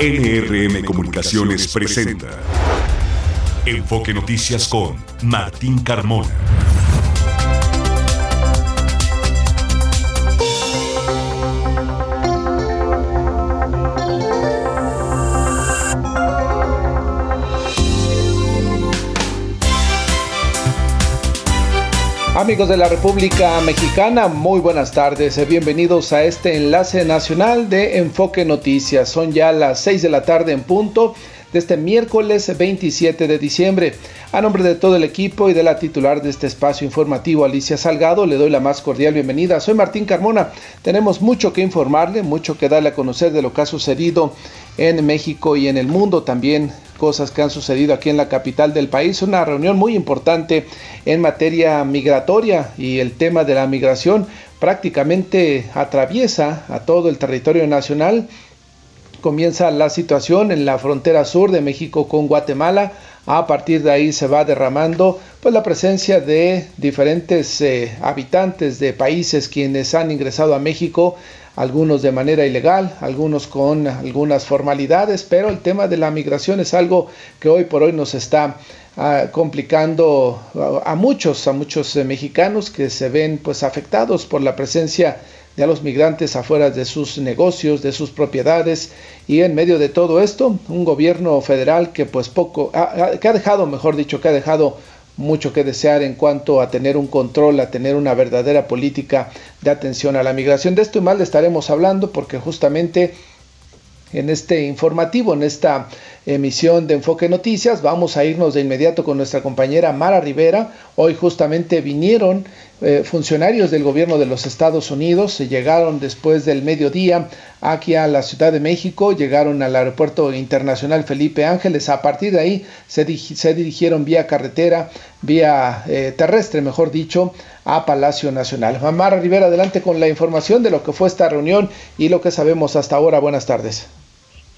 NRM Comunicaciones presenta Enfoque Noticias con Martín Carmona. Amigos de la República Mexicana, muy buenas tardes. Bienvenidos a este enlace nacional de Enfoque Noticias. Son ya las 6 de la tarde en punto de este miércoles 27 de diciembre. A nombre de todo el equipo y de la titular de este espacio informativo, Alicia Salgado, le doy la más cordial bienvenida. Soy Martín Carmona. Tenemos mucho que informarle, mucho que darle a conocer de lo que ha sucedido en México y en el mundo también cosas que han sucedido aquí en la capital del país. Una reunión muy importante en materia migratoria y el tema de la migración prácticamente atraviesa a todo el territorio nacional. Comienza la situación en la frontera sur de México con Guatemala. A partir de ahí se va derramando pues la presencia de diferentes eh, habitantes de países quienes han ingresado a México algunos de manera ilegal, algunos con algunas formalidades, pero el tema de la migración es algo que hoy por hoy nos está ah, complicando a, muchos, a muchos eh, mexicanos que se ven pues afectados por la presencia de los migrantes afuera de sus negocios, de sus propiedades y en medio de todo esto un gobierno federal que pues poco, que ha dejado, mejor dicho, que ha dejado mucho que desear en cuanto a tener un control, a tener una verdadera política de atención a la migración. De esto y más le estaremos hablando porque justamente en este informativo, en esta emisión de Enfoque Noticias. Vamos a irnos de inmediato con nuestra compañera Mara Rivera. Hoy justamente vinieron eh, funcionarios del gobierno de los Estados Unidos, se llegaron después del mediodía aquí a la Ciudad de México, llegaron al aeropuerto internacional Felipe Ángeles. A partir de ahí se, dirigieron vía carretera, vía eh, terrestre, mejor dicho, a Palacio Nacional. Mara Rivera, adelante con la información de lo que fue esta reunión y lo que sabemos hasta ahora. Buenas tardes.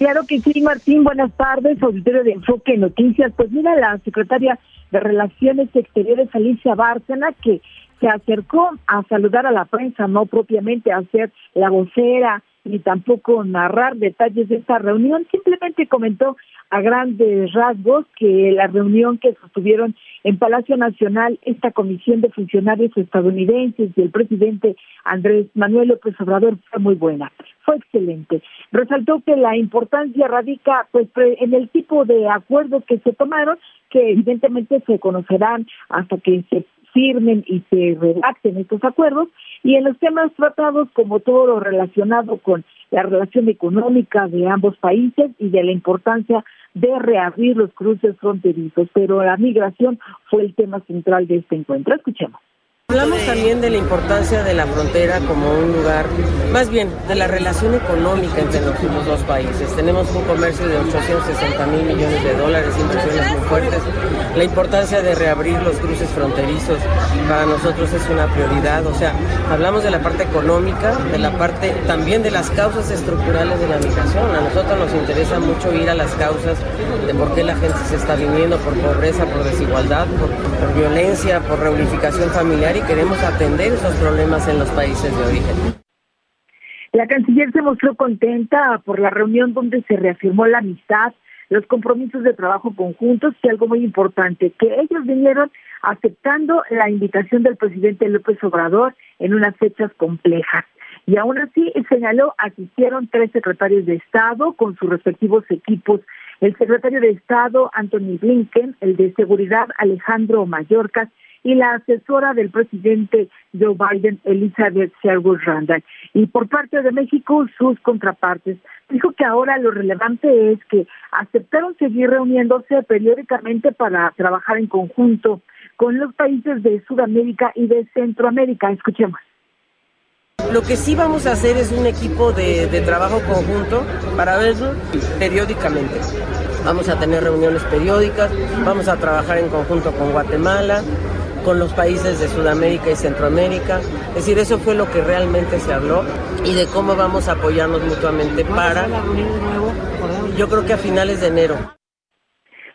Claro que sí, Martín. Buenas tardes, auditorio de Enfoque Noticias. Pues mira, la secretaria de Relaciones Exteriores, Alicia Bárcena, que se acercó a saludar a la prensa, no propiamente a ser la vocera ni tampoco narrar detalles de esta reunión, simplemente comentó a grandes rasgos que la reunión que sostuvieron en Palacio Nacional esta comisión de funcionarios estadounidenses y el presidente Andrés Manuel López Obrador fue muy buena, fue excelente. Resaltó que la importancia radica pues en el tipo de acuerdos que se tomaron, que evidentemente se conocerán hasta que se firmen y se redacten estos acuerdos y en los temas tratados como todo lo relacionado con la relación económica de ambos países y de la importancia de reabrir los cruces fronterizos, pero la migración fue el tema central de este encuentro. Escuchemos. Hablamos también de la importancia de la frontera como un lugar, más bien de la relación económica entre los, dos países. Tenemos un comercio de 860 mil millones de dólares, inversiones muy fuertes. La importancia de reabrir los cruces fronterizos para nosotros es una prioridad. O sea, hablamos de la parte económica, de la parte también de las causas estructurales de la migración. A nosotros nos interesa mucho ir a las causas de por qué la gente se está viniendo, por pobreza, por desigualdad, por, por violencia, por reunificación familiar queremos atender esos problemas en los países de origen. La canciller se mostró contenta por la reunión donde se reafirmó la amistad, los compromisos de trabajo conjuntos y algo muy importante, que ellos vinieron aceptando la invitación del presidente López Obrador en unas fechas complejas. Y aún así señaló asistieron tres secretarios de Estado con sus respectivos equipos. El secretario de Estado, Anthony Blinken, el de Seguridad, Alejandro Mayorkas, y la asesora del presidente Joe Biden, Elizabeth Sherwood Randall. Y por parte de México, sus contrapartes. Dijo que ahora lo relevante es que aceptaron seguir reuniéndose periódicamente para trabajar en conjunto con los países de Sudamérica y de Centroamérica. Escuchemos. Lo que sí vamos a hacer es un equipo de, de trabajo conjunto para verlo periódicamente. Vamos a tener reuniones periódicas, vamos a trabajar en conjunto con Guatemala, con los países de Sudamérica y Centroamérica. Es decir, eso fue lo que realmente se habló y de cómo vamos a apoyarnos mutuamente para, yo creo que a finales de enero.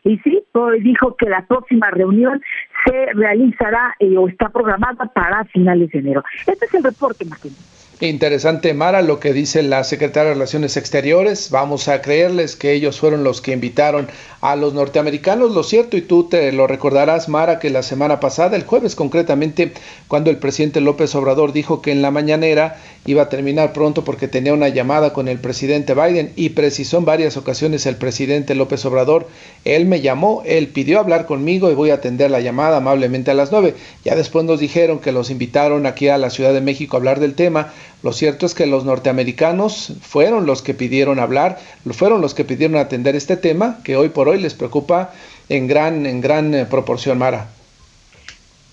Y sí, dijo que la próxima reunión se realizará eh, o está programada para finales de enero. Este es el reporte, Martín. Interesante, Mara, lo que dice la secretaria de Relaciones Exteriores. Vamos a creerles que ellos fueron los que invitaron a los norteamericanos. Lo cierto, y tú te lo recordarás, Mara, que la semana pasada, el jueves concretamente, cuando el presidente López Obrador dijo que en la mañanera iba a terminar pronto porque tenía una llamada con el presidente Biden y precisó en varias ocasiones el presidente López Obrador, él me llamó, él pidió hablar conmigo y voy a atender la llamada amablemente a las nueve. Ya después nos dijeron que los invitaron aquí a la Ciudad de México a hablar del tema. Lo cierto es que los norteamericanos fueron los que pidieron hablar, fueron los que pidieron atender este tema que hoy por hoy les preocupa en gran, en gran eh, proporción, Mara.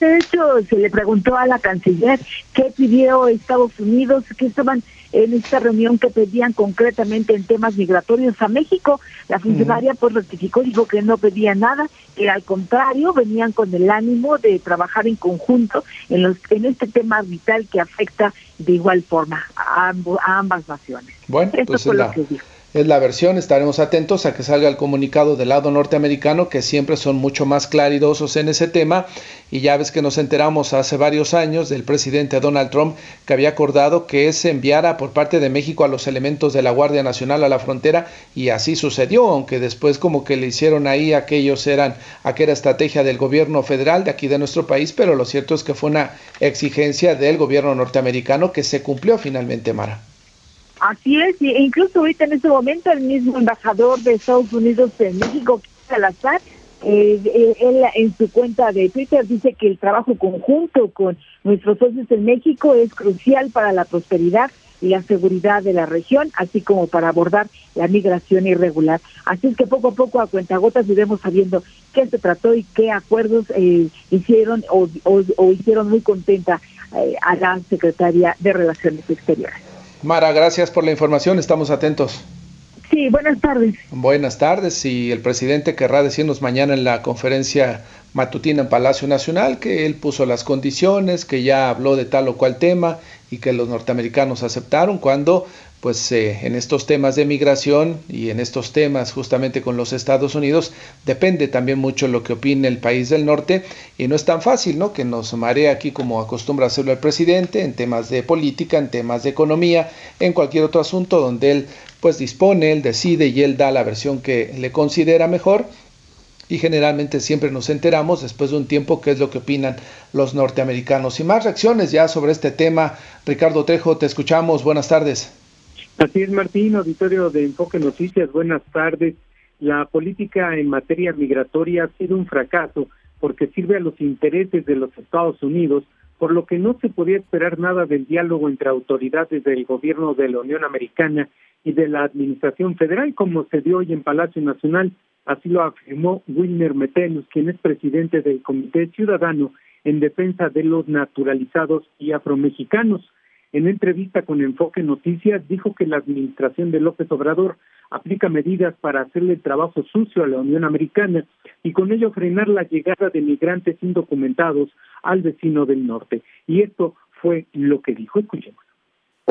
De hecho, se le preguntó a la canciller qué pidió Estados Unidos, qué estaban en esta reunión que pedían concretamente en temas migratorios a México. La funcionaria pues rectificó, dijo que no pedía nada, que al contrario venían con el ánimo de trabajar en conjunto en, los, en este tema vital que afecta de igual forma a, a ambas naciones. Bueno, Esto pues fue lo que dijo es la versión. Estaremos atentos a que salga el comunicado del lado norteamericano, que siempre son mucho más claridosos en ese tema. Y ya ves que nos enteramos hace varios años del presidente Donald Trump que había acordado que se enviara por parte de México a los elementos de la Guardia Nacional a la frontera y así sucedió, aunque después como que le hicieron ahí aquellos eran aquella estrategia del gobierno federal de aquí de nuestro país, pero lo cierto es que fue una exigencia del gobierno norteamericano que se cumplió finalmente, Mara. Así es, e incluso ahorita en este momento el mismo embajador de Estados Unidos en México, Salazar, eh, eh, él en su cuenta de Twitter dice que el trabajo conjunto con nuestros socios en México es crucial para la prosperidad y la seguridad de la región, así como para abordar la migración irregular. Así es que poco a poco a cuentagotas iremos sabiendo qué se trató y qué acuerdos eh, hicieron o, hicieron muy contenta a la secretaria de Relaciones Exteriores. Mara, gracias por la información, estamos atentos. Sí, buenas tardes. Buenas tardes y el presidente querrá decirnos mañana en la conferencia matutina en Palacio Nacional que él puso las condiciones, que ya habló de tal o cual tema y que los norteamericanos aceptaron cuando pues eh, en estos temas de migración y en estos temas justamente con los Estados Unidos depende también mucho lo que opine el país del norte y no es tan fácil, ¿no? Que nos marea aquí como acostumbra hacerlo el presidente en temas de política, en temas de economía, en cualquier otro asunto donde él pues dispone, él decide y él da la versión que le considera mejor y generalmente siempre nos enteramos después de un tiempo qué es lo que opinan los norteamericanos. Y más reacciones ya sobre este tema. Ricardo Trejo, te escuchamos. Buenas tardes. Así es, Martín, auditorio de Enfoque Noticias, buenas tardes. La política en materia migratoria ha sido un fracaso porque sirve a los intereses de los Estados Unidos, por lo que no se podía esperar nada del diálogo entre autoridades del gobierno de la Unión Americana y de la Administración Federal, como se dio hoy en Palacio Nacional. Así lo afirmó Wilmer Metenus, quien es presidente del Comité Ciudadano en Defensa de los Naturalizados y Afromexicanos. En entrevista con Enfoque Noticias dijo que la administración de López Obrador aplica medidas para hacerle trabajo sucio a la Unión Americana y con ello frenar la llegada de migrantes indocumentados al vecino del norte. Y esto fue lo que dijo. Escuchemos.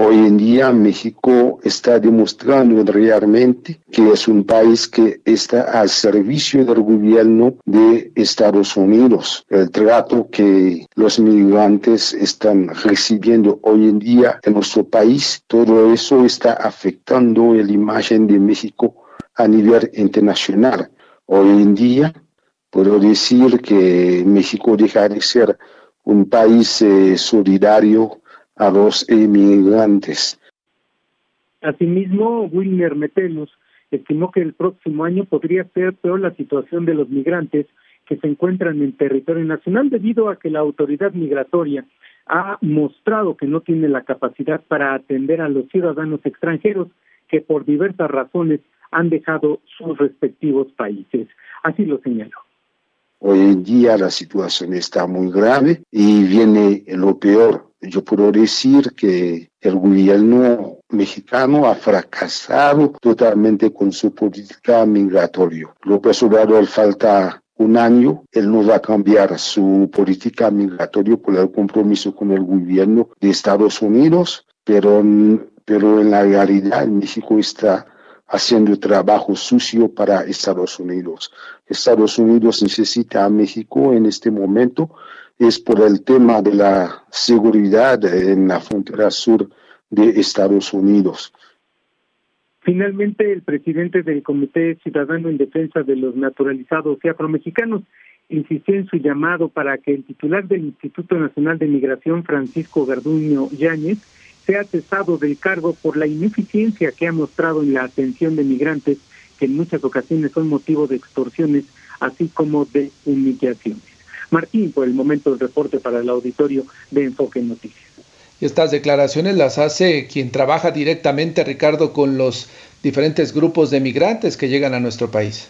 Hoy en día México está demostrando realmente que es un país que está al servicio del gobierno de Estados Unidos. El trato que los migrantes están recibiendo hoy en día en nuestro país, todo eso está afectando la imagen de México a nivel internacional. Hoy en día puedo decir que México deja de ser un país eh, solidario a los inmigrantes. Asimismo, Wilmer Metelus estimó que el próximo año podría ser peor la situación de los migrantes que se encuentran en territorio nacional debido a que la autoridad migratoria ha mostrado que no tiene la capacidad para atender a los ciudadanos extranjeros que por diversas razones han dejado sus respectivos países. Así lo señaló. Hoy en día la situación está muy grave y viene lo peor. Yo puedo decir que el gobierno mexicano ha fracasado totalmente con su política migratoria. López Obrador falta un año, él no va a cambiar su política migratoria por el compromiso con el gobierno de Estados Unidos, pero, pero en la realidad México está haciendo trabajo sucio para Estados Unidos. Estados Unidos necesita a México en este momento, es por el tema de la seguridad en la frontera sur de Estados Unidos. Finalmente, el presidente del Comité Ciudadano en Defensa de los Naturalizados y Afromexicanos insistió en su llamado para que el titular del Instituto Nacional de Migración, Francisco Garduño Yáñez, sea cesado del cargo por la ineficiencia que ha mostrado en la atención de migrantes que en muchas ocasiones son motivo de extorsiones, así como de humillaciones. Martín, por el momento el reporte para el auditorio de Enfoque Noticias. Estas declaraciones las hace quien trabaja directamente, Ricardo, con los diferentes grupos de migrantes que llegan a nuestro país.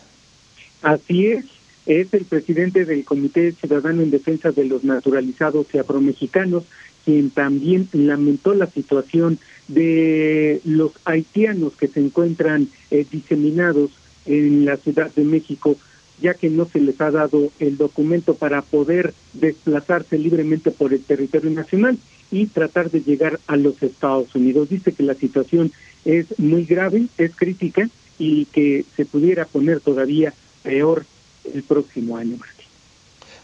Así es, es el presidente del Comité Ciudadano en Defensa de los Naturalizados y Afromexicanos, quien también lamentó la situación de los haitianos que se encuentran eh, diseminados en la Ciudad de México ya que no se les ha dado el documento para poder desplazarse libremente por el territorio nacional y tratar de llegar a los Estados Unidos. Dice que la situación es muy grave, es crítica y que se pudiera poner todavía peor el próximo año, Martín.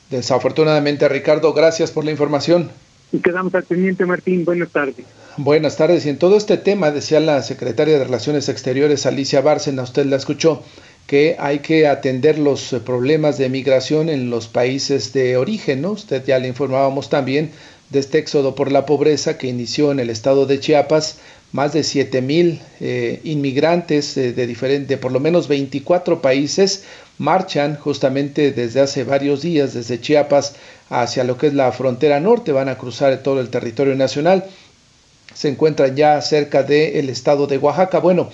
Desafortunadamente, Ricardo, gracias por la información. Y quedamos al pendiente, Martín. Buenas tardes. Buenas tardes. Y en todo este tema, decía la secretaria de Relaciones Exteriores, Alicia Bárcena, usted la escuchó, que hay que atender los eh, problemas de migración en los países de origen. Usted ya le informábamos también de este éxodo por la pobreza que inició en el estado de Chiapas, más de 7 mil eh, inmigrantes eh, de, diferente, por lo menos 24 países marchan justamente desde hace varios días desde Chiapas hacia lo que es la frontera norte, van a cruzar todo el territorio nacional se encuentran ya cerca del estado de Oaxaca. Bueno,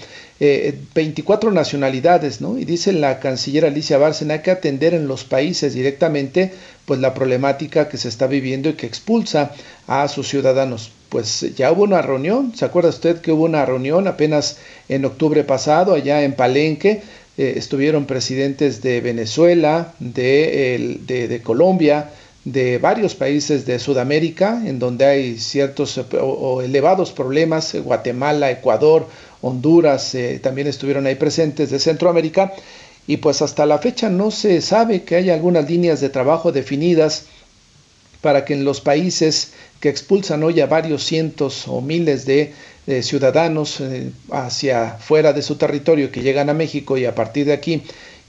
24 eh, nacionalidades, ¿no? Y dice la canciller Alicia Bárcena que atender en los países directamente pues la problemática que se está viviendo y que expulsa a sus ciudadanos. Pues ya hubo una reunión, ¿se acuerda usted que hubo una reunión apenas en octubre pasado allá en Palenque? Eh, estuvieron presidentes de Venezuela, de, de Colombia, de varios países de Sudamérica, en donde hay ciertos o, elevados problemas, Guatemala, Ecuador, Honduras, eh, también estuvieron ahí presentes de Centroamérica, y pues hasta la fecha no se sabe que haya algunas líneas de trabajo definidas para que en los países que expulsan hoy a varios cientos o miles de, ciudadanos eh, hacia fuera de su territorio que llegan a México y a partir de aquí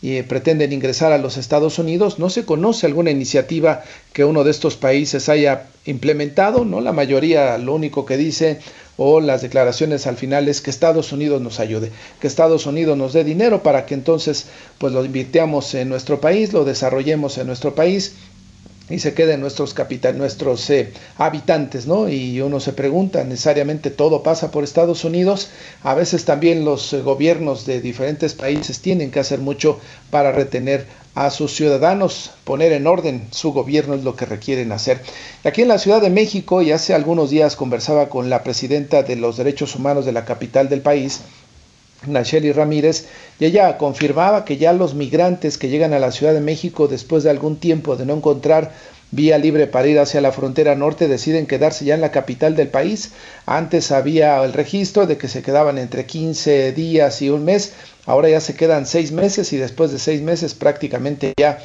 y pretenden ingresar a los Estados Unidos. No se conoce alguna iniciativa que uno de estos países haya implementado, ¿no? La mayoría lo único que dice o las declaraciones al final es que Estados Unidos nos ayude, que Estados Unidos nos dé dinero para que entonces pues lo invirtamos en nuestro país, lo desarrollemos en nuestro país y se queden nuestros capital, nuestros eh, habitantes, ¿no? Y uno se pregunta, necesariamente todo pasa por Estados Unidos. A veces también los eh, gobiernos de diferentes países tienen que hacer mucho para retener a sus ciudadanos, poner en orden su gobierno es lo que requieren hacer. Aquí en la Ciudad de México, y hace algunos días conversaba con la presidenta de los derechos humanos de la capital del país, Nacheli Ramírez, y ella confirmaba que ya los migrantes que llegan a la Ciudad de México después de algún tiempo de no encontrar vía libre para ir hacia la frontera norte deciden quedarse ya en la capital del país. Antes había el registro de que se quedaban entre 15 días y un mes, ahora ya se quedan seis meses y después de seis meses prácticamente ya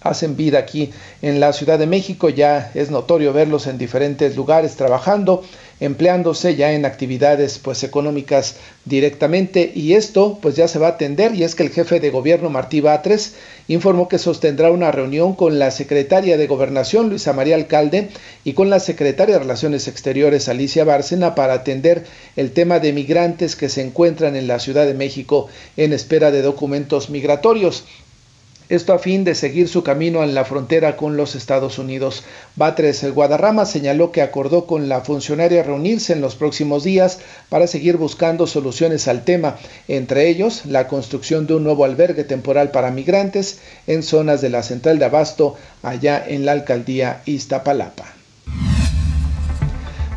hacen vida aquí en la Ciudad de México. Ya es notorio verlos en diferentes lugares trabajando empleándose ya en actividades pues económicas directamente. Y esto pues ya se va a atender. Y es que el jefe de gobierno Martí Batres informó que sostendrá una reunión con la secretaria de Gobernación Luisa María Alcalde y con la secretaria de Relaciones Exteriores Alicia Bárcena para atender el tema de migrantes que se encuentran en la Ciudad de México en espera de documentos migratorios esto a fin de seguir su camino en la frontera con los Estados Unidos. Batres Guadarrama señaló que acordó con la funcionaria reunirse en los próximos días para seguir buscando soluciones al tema, entre ellos la construcción de un nuevo albergue temporal para migrantes en zonas de la central de Abasto, allá en la alcaldía Iztapalapa.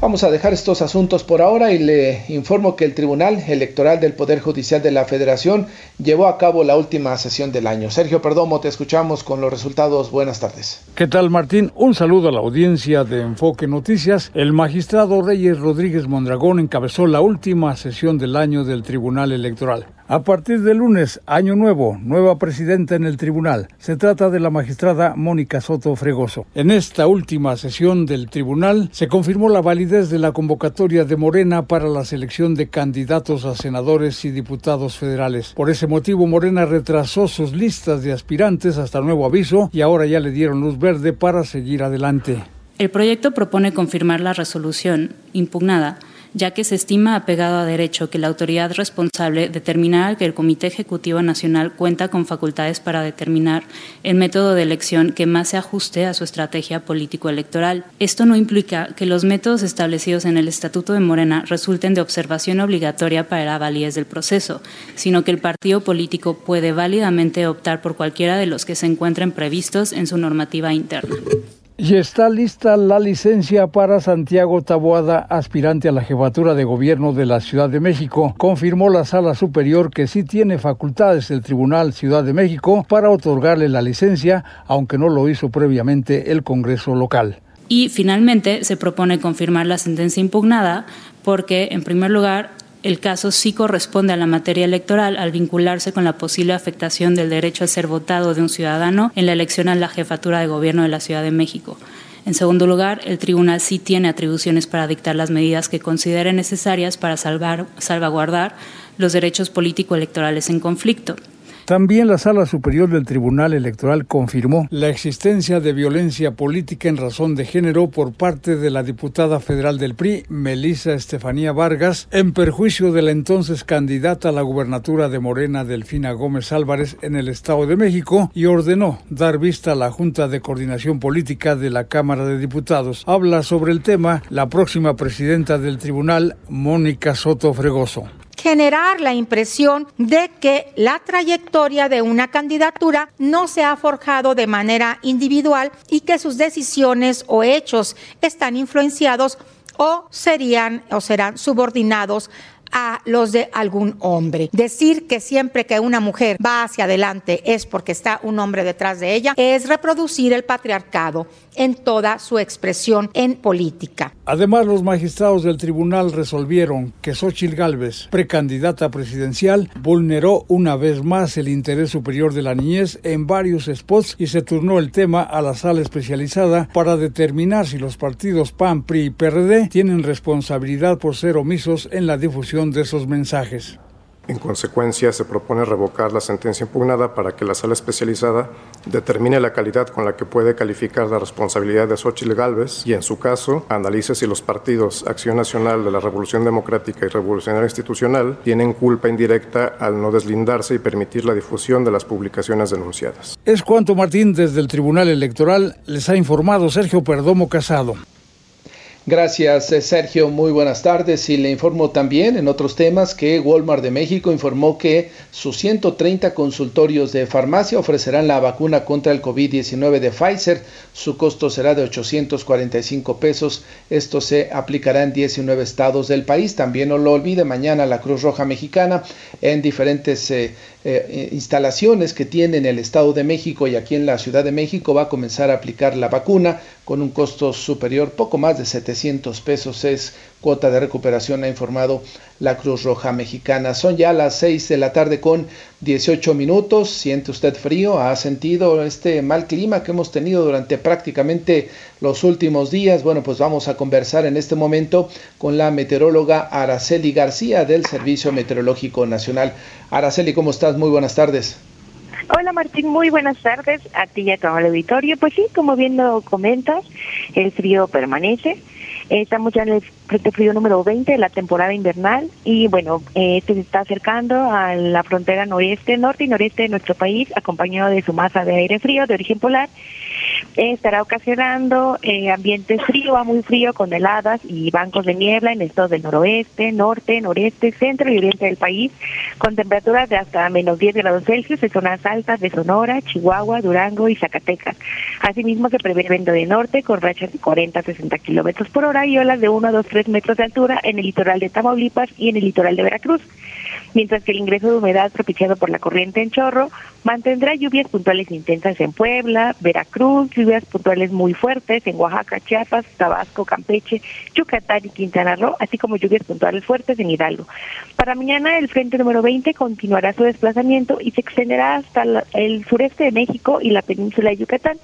Vamos a dejar estos asuntos por ahora y le informo que el Tribunal Electoral del Poder Judicial de la Federación llevó a cabo la última sesión del año. Sergio Perdomo, te escuchamos con los resultados. Buenas tardes. ¿Qué tal, Martín? Un saludo a la audiencia de Enfoque Noticias. El magistrado Reyes Rodríguez Mondragón encabezó la última sesión del año del Tribunal Electoral. A partir de lunes, año nuevo, nueva presidenta en el tribunal. Se trata de la magistrada Mónica Soto Fregoso. En esta última sesión del tribunal se confirmó la validez de la convocatoria de Morena para la selección de candidatos a senadores y diputados federales. Por ese motivo, Morena retrasó sus listas de aspirantes hasta nuevo aviso y ahora ya le dieron luz verde para seguir adelante. El proyecto propone confirmar la resolución impugnada ya que se estima apegado a derecho que la autoridad responsable determinara que el Comité Ejecutivo Nacional cuenta con facultades para determinar el método de elección que más se ajuste a su estrategia político-electoral. Esto no implica que los métodos establecidos en el Estatuto de Morena resulten de observación obligatoria para la validez del proceso, sino que el partido político puede válidamente optar por cualquiera de los que se encuentren previstos en su normativa interna. Y está lista la licencia para Santiago Taboada, aspirante a la jefatura de gobierno de la Ciudad de México. Confirmó la Sala Superior que sí tiene facultades el Tribunal Ciudad de México para otorgarle la licencia, aunque no lo hizo previamente el Congreso local. Y finalmente se propone confirmar la sentencia impugnada porque, en primer lugar, el caso sí corresponde a la materia electoral al vincularse con la posible afectación del derecho a ser votado de un ciudadano en la elección a la jefatura de gobierno de la Ciudad de México. En segundo lugar, el tribunal sí tiene atribuciones para dictar las medidas que considere necesarias para salvar, salvaguardar los derechos político-electorales en conflicto. También la Sala Superior del Tribunal Electoral confirmó la existencia de violencia política en razón de género por parte de la diputada federal del PRI, Melisa Estefanía Vargas, en perjuicio de la entonces candidata a la gubernatura de Morena, Delfina Gómez Álvarez, en el Estado de México, y ordenó dar vista a la Junta de Coordinación Política de la Cámara de Diputados. Habla sobre el tema la próxima presidenta del tribunal, Mónica Soto Fregoso generar la impresión de que la trayectoria de una candidatura no se ha forjado de manera individual y que sus decisiones o hechos están influenciados o serían o serán subordinados a los de algún hombre. Decir que siempre que una mujer va hacia adelante es porque está un hombre detrás de ella es reproducir el patriarcado en toda su expresión en política. Además, los magistrados del tribunal resolvieron que Xochitl Gálvez, precandidata presidencial, vulneró una vez más el interés superior de la niñez en varios spots y se turnó el tema a la sala especializada para determinar si los partidos PAN, PRI y PRD tienen responsabilidad por ser omisos en la difusión de esos mensajes. En consecuencia, se propone revocar la sentencia impugnada para que la sala especializada determine la calidad con la que puede calificar la responsabilidad de Xochitl Gálvez y, en su caso, analice si los partidos Acción Nacional de la Revolución Democrática y Revolucionaria Institucional tienen culpa indirecta al no deslindarse y permitir la difusión de las publicaciones denunciadas. Es cuanto Martín desde el Tribunal Electoral les ha informado Sergio Perdomo Casado. Gracias, eh, Sergio. Muy buenas tardes. Y le informo también en otros temas que Walmart de México informó que sus 130 consultorios de farmacia ofrecerán la vacuna contra el COVID-19 de Pfizer. Su costo será de 845 pesos. Esto se aplicará en 19 estados del país. También no lo olvide, mañana la Cruz Roja Mexicana en diferentes eh, eh, instalaciones que tiene en el Estado de México y aquí en la Ciudad de México va a comenzar a aplicar la vacuna con un costo superior, poco más de 700 pesos. Es cuota de recuperación, ha informado la Cruz Roja Mexicana. Son ya las 6 de la tarde con 18 minutos. ¿Siente usted frío? ¿Ha sentido este mal clima que hemos tenido durante prácticamente los últimos días? Bueno, pues vamos a conversar en este momento con la meteoróloga Araceli García del Servicio Meteorológico Nacional. Araceli, ¿cómo estás? Muy buenas tardes. Hola Martín, muy buenas tardes a ti y a todo el auditorio. Pues sí, como bien lo comentas, el frío permanece. Estamos ya en el Frente Frío número 20 de la temporada invernal y bueno, este se está acercando a la frontera noreste, norte y noreste de nuestro país, acompañado de su masa de aire frío de origen polar estará ocasionando eh, ambiente frío a muy frío con heladas y bancos de niebla en estados del noroeste, norte, noreste, centro y oriente del país, con temperaturas de hasta menos 10 grados Celsius en zonas altas de Sonora, Chihuahua, Durango y Zacatecas. Asimismo, se prevé viento de norte con rachas de 40 a 60 kilómetros por hora y olas de 1 a 2, 3 metros de altura en el litoral de Tamaulipas y en el litoral de Veracruz. Mientras que el ingreso de humedad propiciado por la corriente en chorro mantendrá lluvias puntuales intensas en Puebla, Veracruz, lluvias puntuales muy fuertes en Oaxaca, Chiapas, Tabasco, Campeche, Yucatán y Quintana Roo, así como lluvias puntuales fuertes en Hidalgo. Para mañana el frente número 20 continuará su desplazamiento y se extenderá hasta el sureste de México y la península de Yucatán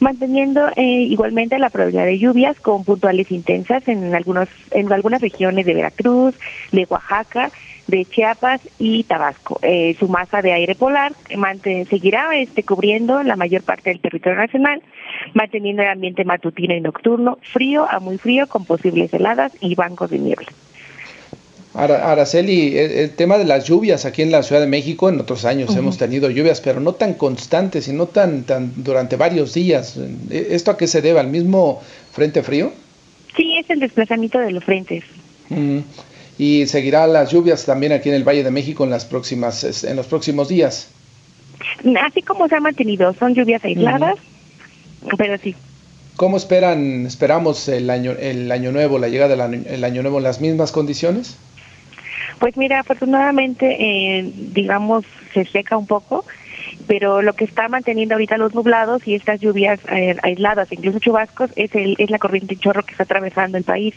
manteniendo eh, igualmente la probabilidad de lluvias con puntuales intensas en algunos en algunas regiones de Veracruz, de Oaxaca, de Chiapas y Tabasco. Eh, su masa de aire polar seguirá este, cubriendo la mayor parte del territorio nacional, manteniendo el ambiente matutino y nocturno frío a muy frío con posibles heladas y bancos de niebla. Araceli, el, tema de las lluvias aquí en la Ciudad de México, en otros años hemos tenido lluvias, pero no tan constantes y no tan, tan durante varios días. ¿Esto a qué se debe? ¿Al mismo frente frío? Sí, es el desplazamiento de los frentes. Y seguirá las lluvias también aquí en el Valle de México en las próximas en los próximos días. Así como se ha mantenido, son lluvias aisladas, pero sí. ¿Cómo esperan esperamos el año el año nuevo, la llegada del año, el año nuevo en las mismas condiciones? Pues mira, afortunadamente, eh, digamos, se seca un poco, pero lo que está manteniendo ahorita los nublados y estas lluvias eh, aisladas, incluso chubascos, es, el, es la corriente en chorro que está atravesando el país.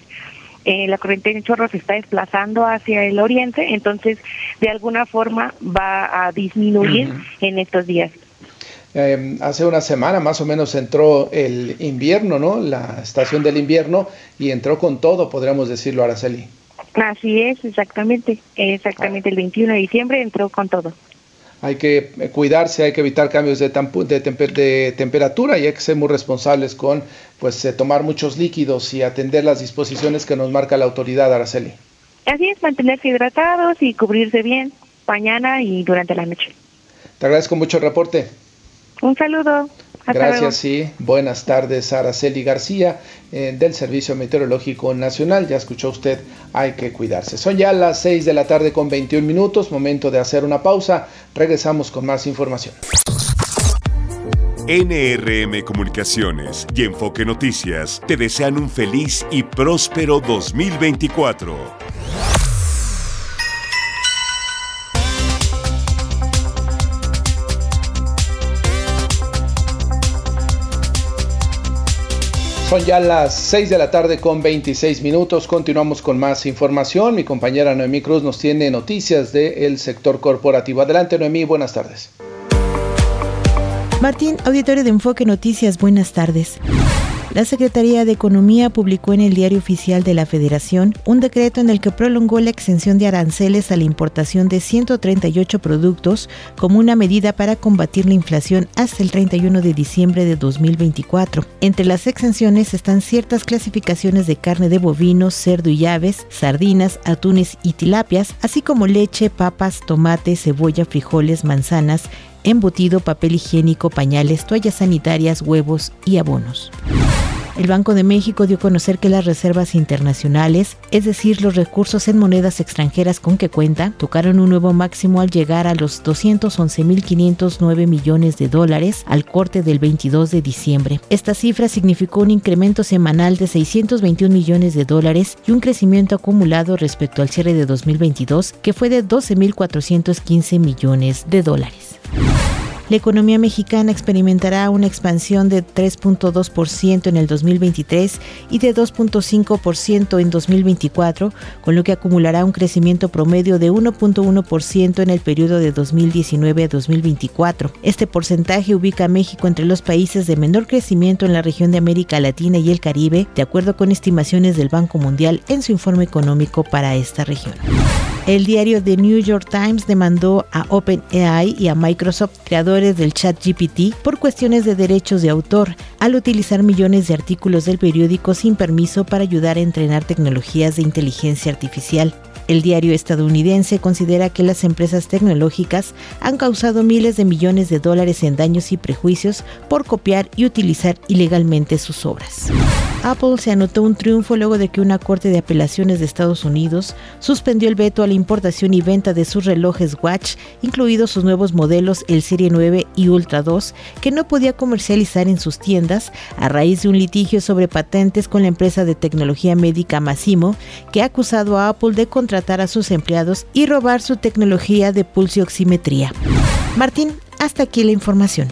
Eh, la corriente en chorro se está desplazando hacia el oriente, entonces de alguna forma va a disminuir en estos días. hace una semana más o menos entró el invierno, ¿no? La estación del invierno y entró con todo, podríamos decirlo, Araceli. Así es, exactamente. Exactamente, el 21 de diciembre entró con todo. Hay que eh, cuidarse, hay que evitar cambios de, de, temperatura y hay que ser muy responsables con pues eh, tomar muchos líquidos y atender las disposiciones que nos marca la autoridad, Araceli. Así es, mantenerse hidratados y cubrirse bien mañana y durante la noche. Te agradezco mucho el reporte. Un saludo. Gracias, sí. Buenas tardes, Araceli García, eh, del Servicio Meteorológico Nacional. Ya escuchó usted, hay que cuidarse. Son ya las 6 de la tarde con 21 minutos, momento de hacer una pausa. Regresamos con más información. NRM Comunicaciones y Enfoque Noticias te desean un feliz y próspero 2024. Son ya las 6 de la tarde con 26 minutos. Continuamos con más información. Mi compañera Noemí Cruz nos tiene noticias del sector corporativo. Adelante Noemí, buenas tardes. Martín, auditorio de Enfoque Noticias, buenas tardes. La Secretaría de Economía publicó en el Diario Oficial de la Federación un decreto en el que prolongó la exención de aranceles a la importación de 138 productos como una medida para combatir la inflación hasta el 31 de diciembre de 2024. Entre las exenciones están ciertas clasificaciones de carne de bovino, cerdo y aves, sardinas, atunes y tilapias, así como leche, papas, tomate, cebolla, frijoles, manzanas, embutido, papel higiénico, pañales, toallas sanitarias, huevos y abonos. El Banco de México dio a conocer que las reservas internacionales, es decir, los recursos en monedas extranjeras con que cuenta, tocaron un nuevo máximo al llegar a los 211.509 millones de dólares al corte del 22 de diciembre. Esta cifra significó un incremento semanal de 621 millones de dólares y un crecimiento acumulado respecto al cierre de 2022 que fue de 12.415 millones de dólares. La economía mexicana experimentará una expansión de 3.2% en el 2023 y de 2.5% en 2024, con lo que acumulará un crecimiento promedio de 1.1% en el periodo de 2019 a 2024. Este porcentaje ubica a México entre los países de menor crecimiento en la región de América Latina y el Caribe, de acuerdo con estimaciones del Banco Mundial en su informe económico para esta región. El diario The New York Times demandó a OpenAI y a Microsoft, creadores del ChatGPT, por cuestiones de derechos de autor, al utilizar millones de artículos del periódico sin permiso para ayudar a entrenar tecnologías de inteligencia artificial. El diario estadounidense considera que las empresas tecnológicas han causado miles de millones de dólares en daños y prejuicios por copiar y utilizar ilegalmente sus obras. Apple se anotó un triunfo luego de que una corte de apelaciones de Estados Unidos suspendió el veto a la importación y venta de sus relojes Watch, incluidos sus nuevos modelos el Serie 9 y Ultra 2, que no podía comercializar en sus tiendas a raíz de un litigio sobre patentes con la empresa de tecnología médica Massimo, que ha acusado a Apple de contratar a sus empleados y robar su tecnología de pulsioximetría. Martín, hasta aquí la información.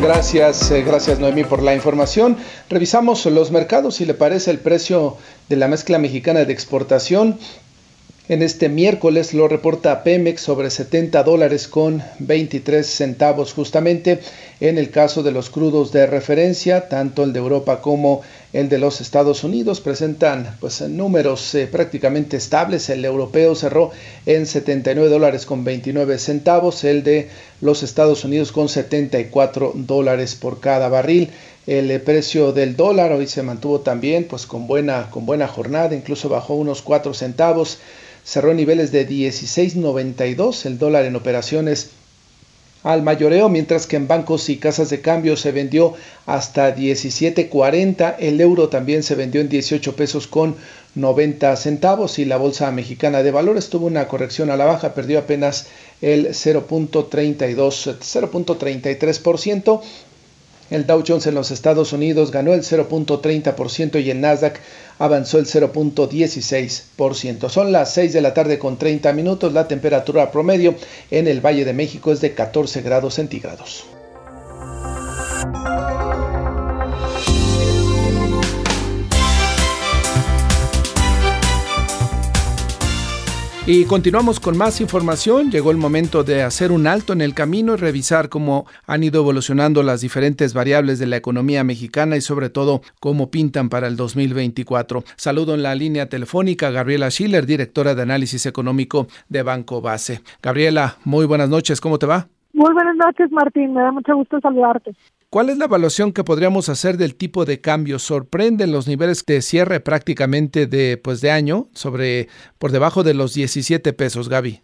Gracias, eh, gracias Noemí por la información. Revisamos los mercados si le parece el precio de la mezcla mexicana de exportación en este miércoles lo reporta Pemex sobre 70 dólares con 23 centavos justamente en el caso de los crudos de referencia, tanto el de Europa como el de los Estados Unidos presentan pues números eh, prácticamente estables. El europeo cerró en 79 dólares con 29 centavos, el de los Estados Unidos con 74 dólares por cada barril. El eh, precio del dólar hoy se mantuvo también pues con buena, con buena jornada, incluso bajó unos 4 centavos cerró niveles de 16.92 el dólar en operaciones al mayoreo, mientras que en bancos y casas de cambio se vendió hasta 17.40, el euro también se vendió en 18 pesos con 90 centavos y la bolsa mexicana de valores tuvo una corrección a la baja, perdió apenas el 0.32, 0.33%. El Dow Jones en los Estados Unidos ganó el 0.30% y el Nasdaq avanzó el 0.16%. Son las 6 de la tarde con 30 minutos. La temperatura promedio en el Valle de México es de 14 grados centígrados. Y continuamos con más información. Llegó el momento de hacer un alto en el camino y revisar cómo han ido evolucionando las diferentes variables de la economía mexicana y sobre todo cómo pintan para el 2024. Saludo en la línea telefónica a Gabriela Schiller, directora de análisis económico de Banco Base. Gabriela, muy buenas noches, ¿cómo te va? Muy buenas noches, Martín. Me da mucho gusto saludarte. ¿Cuál es la evaluación que podríamos hacer del tipo de cambio? ¿Sorprenden los niveles de cierre prácticamente de, pues, de año sobre por debajo de los 17 pesos, Gaby?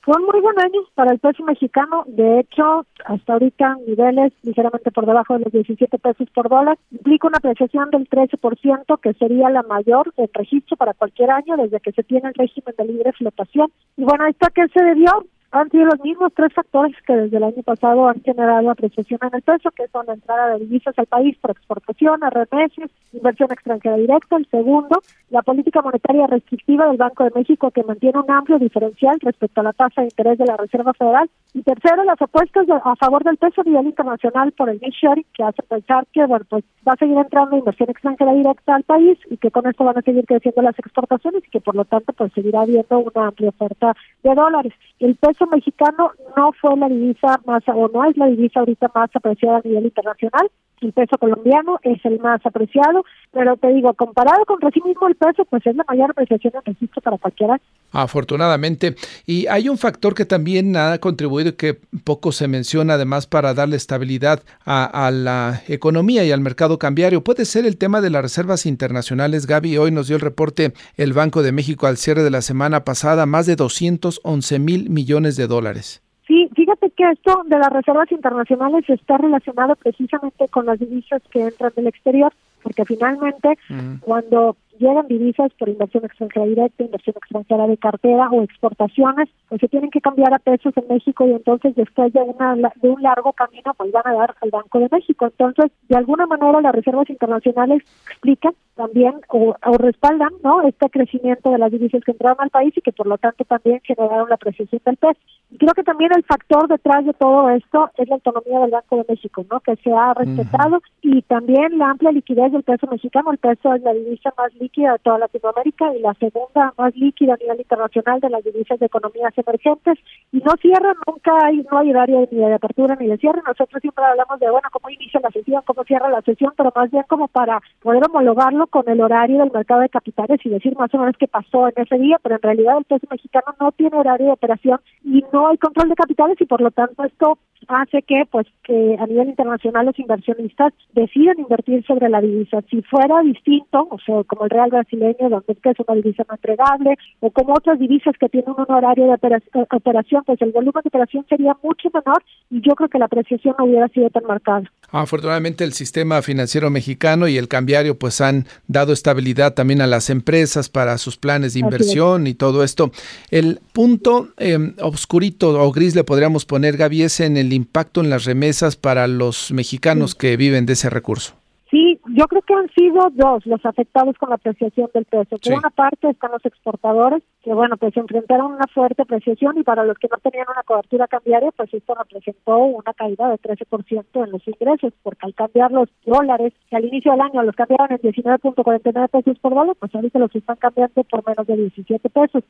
Fue un muy buen año para el peso mexicano. De hecho, hasta ahorita niveles ligeramente por debajo de los 17 pesos por dólar. Implica una apreciación del 13%, que sería la mayor del registro para cualquier año desde que se tiene el régimen de libre flotación. Y bueno, ¿esto a qué se debió? Han sido los mismos tres factores que desde el año pasado han generado apreciación en el peso, que son la entrada de divisas al país por exportación, remesas, inversión extranjera directa. El segundo, la política monetaria restrictiva del Banco de México, que mantiene un amplio diferencial respecto a la tasa de interés de la Reserva Federal. Y tercero, las apuestas a favor del peso a nivel internacional por el sharing, que hace pensar que bueno, pues va a seguir entrando inversión extranjera directa al país y que con esto van a seguir creciendo las exportaciones y que por lo tanto pues seguirá habiendo una amplia oferta de dólares. El peso mexicano no fue la divisa más, o no es la divisa ahorita más apreciada a nivel internacional. El peso colombiano es el más apreciado, pero te digo, comparado con sí mismo el peso, pues es la mayor apreciación del registro para cualquiera. Afortunadamente. Y hay un factor que también ha contribuido y que poco se menciona, además, para darle estabilidad a, a, la economía y al mercado cambiario. Puede ser el tema de las reservas internacionales. Gaby, hoy nos dio el reporte el Banco de México al cierre de la semana pasada, más de 211 mil millones de dólares. Sí, fíjate que esto de las reservas internacionales está relacionado precisamente con las divisas que entran del exterior, porque finalmente cuando llegan divisas por inversión extranjera directa, inversión extranjera de cartera o exportaciones, pues se tienen que cambiar a pesos en México y entonces después de, una, de un largo camino pues van a dar al Banco de México. Entonces, de alguna manera las reservas internacionales explican también o, respaldan no este crecimiento de las divisas que entraron al país y que por lo tanto también generaron la apreciación del peso. Y creo que también el factor detrás de todo esto es la autonomía del Banco de México, ¿no? que se ha respetado y también la amplia liquidez del peso mexicano. El peso es la divisa más líquida de toda Latinoamérica y la segunda más líquida a nivel internacional de las divisas de economías emergentes y no cierra, nunca hay, no hay horario ni de apertura ni de cierre. Nosotros siempre hablamos de, bueno, cómo inicia la sesión, cómo cierra la sesión, pero más bien como para poder homologarlo con el horario del mercado de capitales y decir más o menos qué pasó en ese día, pero en realidad el peso mexicano no tiene horario de operación y no hay control de capitales y por lo tanto esto hace que pues que a nivel internacional los inversionistas decidan invertir sobre la divisa. Si fuera distinto, o sea, como el real brasileño, donde es que es una divisa no entregable, o como otras divisas que tienen un horario de operación, pues el volumen de operación sería mucho menor y yo creo que la apreciación no hubiera sido tan marcada. Afortunadamente el sistema financiero mexicano y el cambiario pues han dado estabilidad también a las empresas para sus planes de inversión y todo esto. El punto eh, oscurito o gris le podríamos poner, Gaby, es en el impacto en las remesas para los mexicanos que viven de ese recurso. Sí, Yo creo que han sido dos los afectados con la apreciación del peso. Por una parte están los exportadores, que bueno, pues se enfrentaron a una fuerte apreciación y para los que no tenían una cobertura cambiaria, pues esto representó una caída de 13% en los ingresos, porque al cambiar los dólares, que al inicio del año los cambiaban en 19.49 pesos por dólar, pues ahorita los están cambiando por menos de 17 pesos.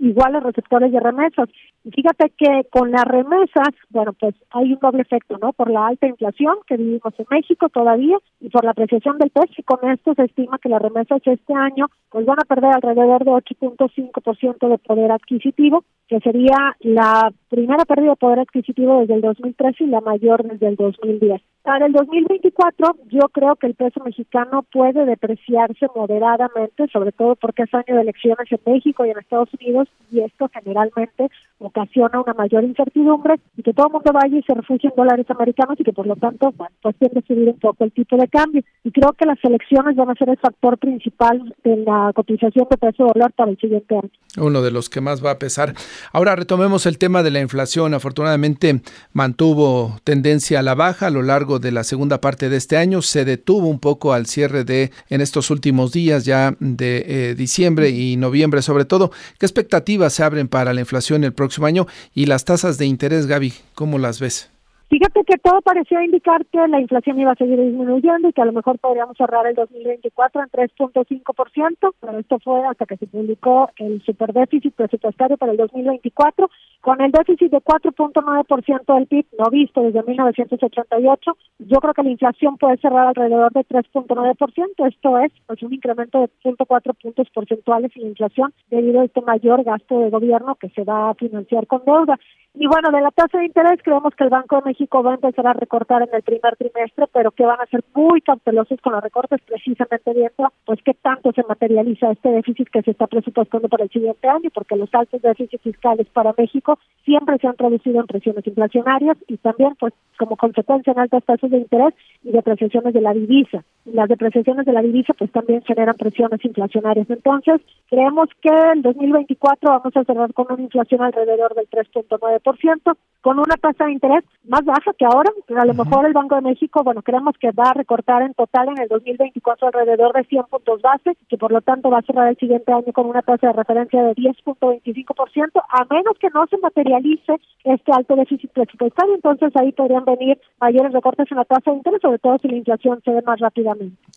Igual los receptores de remesas. Y fíjate que con las remesas, bueno, pues hay un doble efecto, ¿no? Por la alta inflación que vivimos en México todavía y por la apreciación del peso y con esto se estima que las remesas este año pues van a perder alrededor de 8.5% de poder adquisitivo, que sería la primera pérdida de poder adquisitivo desde el 2013 y la mayor desde el 2010. Para el 2024 yo creo que el peso mexicano puede depreciarse moderadamente, sobre todo porque es año de elecciones en México y en Estados Unidos y esto generalmente ocasiona una mayor incertidumbre y que todo el mundo vaya y se refugie en dólares americanos y que por lo tanto pues tiende subir un poco el tipo de cambio. Y creo que las elecciones van a ser el factor principal de la cotización de peso dólar para el siguiente año. Uno de los que más va a pesar. Ahora retomemos el tema de la inflación. Afortunadamente mantuvo tendencia a la baja a lo largo de la segunda parte de este año. Se detuvo un poco al cierre de en estos últimos días ya de eh, diciembre y noviembre sobre todo. ¿Qué expectativas se abren para la inflación el próximo año y las tasas de interés, Gaby? ¿Cómo las ves? Fíjate que todo parecía indicar que la inflación iba a seguir disminuyendo y que a lo mejor podríamos cerrar el 2024 en 3.5%, pero esto fue hasta que se publicó el superdéficit presupuestario para el 2024, con el déficit de 4.9% del PIB, no visto desde 1988. Yo creo que la inflación puede cerrar alrededor de 3.9%, esto es pues un incremento de 0.4 puntos porcentuales en la inflación debido a este mayor gasto de gobierno que se va a financiar con deuda. Y bueno, de la tasa de interés creemos que el Banco de México va a empezar a recortar en el primer trimestre, pero que van a ser muy cautelosos con los recortes precisamente viendo pues qué tanto se materializa este déficit que se está presupuestando para el siguiente año, porque los altos déficits fiscales para México siempre se han traducido en presiones inflacionarias y también pues como consecuencia en altas tasas de interés y depreciaciones de la divisa. Las depreciaciones de la divisa pues también generan presiones inflacionarias. Entonces, creemos que en 2024 vamos a cerrar con una inflación alrededor del 3.9 ciento con una tasa de interés más baja que ahora. A lo mejor el Banco de México, bueno, creemos que va a recortar en total en el 2024 alrededor de 100 puntos base, que por lo tanto va a cerrar el siguiente año con una tasa de referencia de 10.25%, a menos que no se materialice este alto déficit presupuestario. Entonces ahí podrían venir mayores recortes en la tasa de interés, sobre todo si la inflación se ve más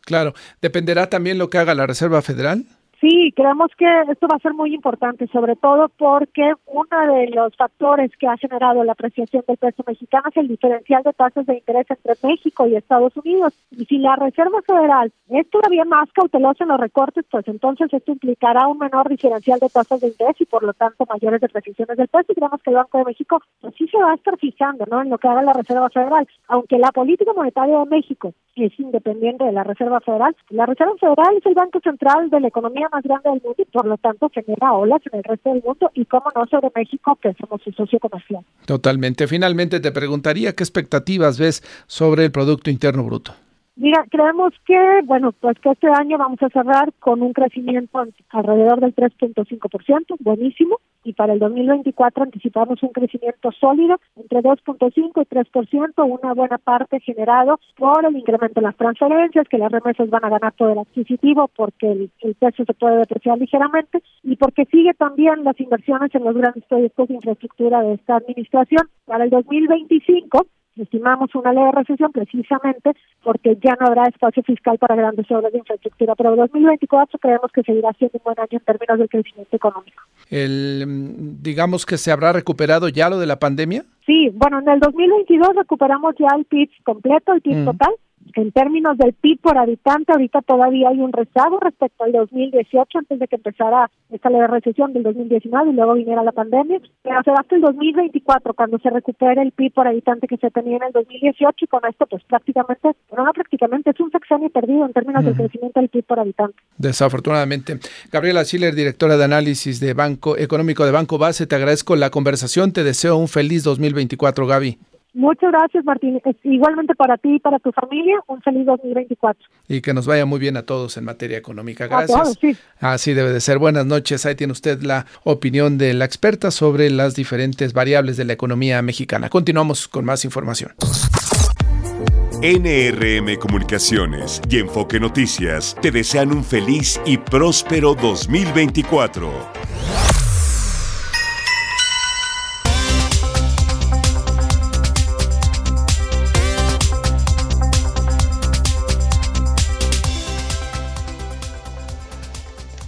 Claro, dependerá también lo que haga la Reserva Federal. Sí, creemos que esto va a ser muy importante, sobre todo porque uno de los factores que ha generado la apreciación del peso mexicano es el diferencial de tasas de interés entre México y Estados Unidos. Y si la Reserva Federal es todavía más cautelosa en los recortes, pues entonces esto implicará un menor diferencial de tasas de interés y por lo tanto mayores depreciaciones del peso. Y creemos que el Banco de México pues sí se va a estar fijando ¿no? en lo que haga la Reserva Federal. Aunque la política monetaria de México es independiente de la Reserva Federal, la Reserva Federal es el Banco Central de la economía más grande del mundo y por lo tanto genera olas en el resto del mundo y cómo no sobre México que somos su socio comercial. Totalmente. Finalmente te preguntaría qué expectativas ves sobre el Producto Interno Bruto. Mira, creemos que, bueno, pues que este año vamos a cerrar con un crecimiento alrededor del 3.5%, buenísimo, y para el 2024 anticipamos un crecimiento sólido entre 2.5 y 3%, una buena parte generado por el incremento de las transferencias, que las remesas van a ganar poder adquisitivo porque el, el peso se puede depreciar ligeramente y porque sigue también las inversiones en los grandes proyectos de infraestructura de esta administración. Para el 2025 estimamos una leve recesión precisamente porque ya no habrá espacio fiscal para grandes obras de infraestructura, pero 2024 creemos que seguirá siendo un buen año en términos de crecimiento económico. El, digamos que se habrá recuperado ya lo de la pandemia. Sí, bueno, en el 2022 recuperamos ya el PIB completo, el PIB mm. total, en términos del PIB por habitante, ahorita todavía hay un rezago respecto al 2018, antes de que empezara esta leve recesión del 2019 y luego viniera la pandemia. Pero será hasta el 2024 cuando se recupere el PIB por habitante que se tenía en el 2018 y con esto, pues prácticamente, bueno, no prácticamente, es un sexenio perdido en términos del crecimiento del PIB por habitante. Desafortunadamente. Gabriela Schiller, directora de análisis de Banco Económico de Banco Base, te agradezco la conversación. Te deseo un feliz 2024, Gaby. Muchas gracias, Martín. Igualmente para ti y para tu familia, un feliz 2024. Y que nos vaya muy bien a todos en materia económica. Gracias. Así debe de ser. Buenas noches. Ahí tiene usted la opinión de la experta sobre las diferentes variables de la economía mexicana. Continuamos con más información. NRM Comunicaciones y Enfoque Noticias te desean un feliz y próspero 2024.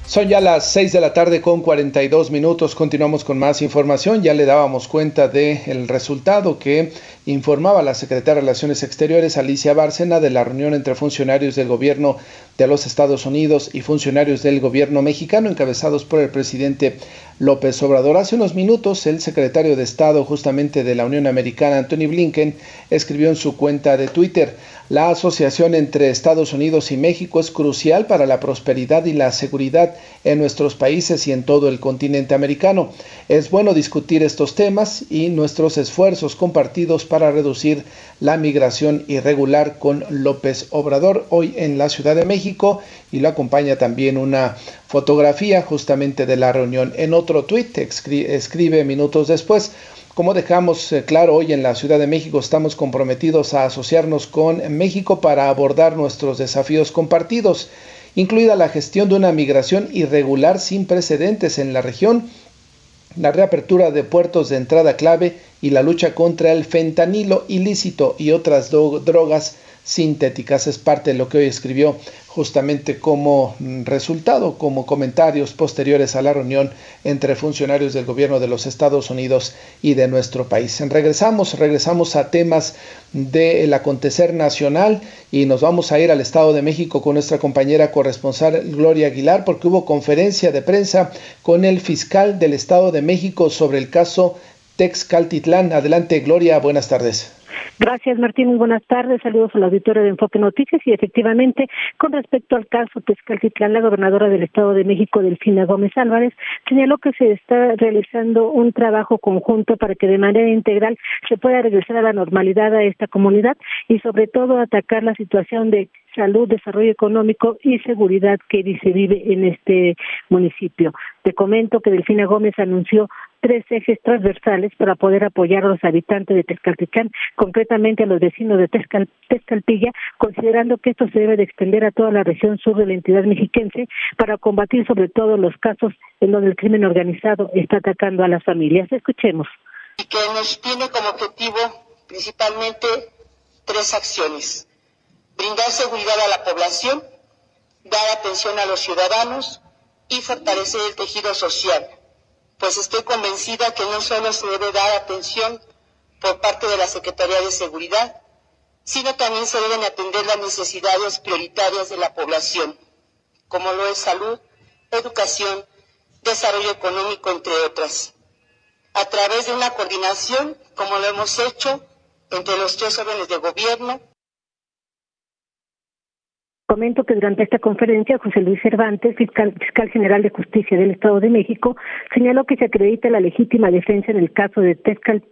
Son ya las 6 de la tarde con 42 minutos. Continuamos con más información. Ya le dábamos cuenta del resultado que informaba la secretaria de Relaciones Exteriores, Alicia Bárcena, de la reunión entre funcionarios del gobierno de los Estados Unidos y funcionarios del gobierno mexicano encabezados por el presidente López Obrador. Hace unos minutos, el secretario de Estado justamente de la Unión Americana, Anthony Blinken, escribió en su cuenta de Twitter, la asociación entre Estados Unidos y México es crucial para la prosperidad y la seguridad en nuestros países y en todo el continente americano. Es bueno discutir estos temas y nuestros esfuerzos compartidos para reducir la migración irregular con López Obrador hoy en la Ciudad de México y lo acompaña también una fotografía justamente de la reunión. En otro tuit escribe minutos después, como dejamos eh, claro hoy en la Ciudad de México, estamos comprometidos a asociarnos con México para abordar nuestros desafíos compartidos, incluida la gestión de una migración irregular sin precedentes en la región, la reapertura de puertos de entrada clave y la lucha contra el fentanilo ilícito y otras drogas sintéticas. Es parte de lo que hoy escribió justamente como mm, resultado, como comentarios posteriores a la reunión entre funcionarios del gobierno de los Estados Unidos y de nuestro país. Regresamos, regresamos a temas del acontecer nacional y nos vamos a ir al Estado de México con nuestra compañera corresponsal Gloria Aguilar porque hubo conferencia de prensa con el fiscal del Estado de México sobre el caso Texcaltitlán. Adelante, Gloria, buenas tardes. Gracias, Martín. Muy buenas tardes. Saludos al auditorio de Enfoque Noticias. Y efectivamente, con respecto al caso Texcaltitlán, la gobernadora del Estado de México, Delfina Gómez Álvarez, señaló que se está realizando un trabajo conjunto para que de manera integral se pueda regresar a la normalidad a esta comunidad y, sobre todo, atacar la situación de salud, desarrollo económico y seguridad que se vive en este municipio. Te comento que Delfina Gómez anunció tres ejes transversales para poder apoyar a los habitantes de Tezcaltitlán, concretamente a los vecinos de Tezcal, considerando que esto se debe de extender a toda la región sur de la entidad mexiquense para combatir sobre todo los casos en donde el crimen organizado está atacando a las familias. Escuchemos. Y que nos tiene como objetivo principalmente tres acciones. Brindar seguridad a la población, dar atención a los ciudadanos y fortalecer el tejido social pues estoy convencida que no solo se debe dar atención por parte de la Secretaría de Seguridad, sino también se deben atender las necesidades prioritarias de la población, como lo es salud, educación, desarrollo económico, entre otras, a través de una coordinación, como lo hemos hecho entre los tres órdenes de gobierno, Comento que durante esta conferencia, José Luis Cervantes, fiscal, general de justicia del Estado de México, señaló que se acredita la legítima defensa en el caso de Tezcal,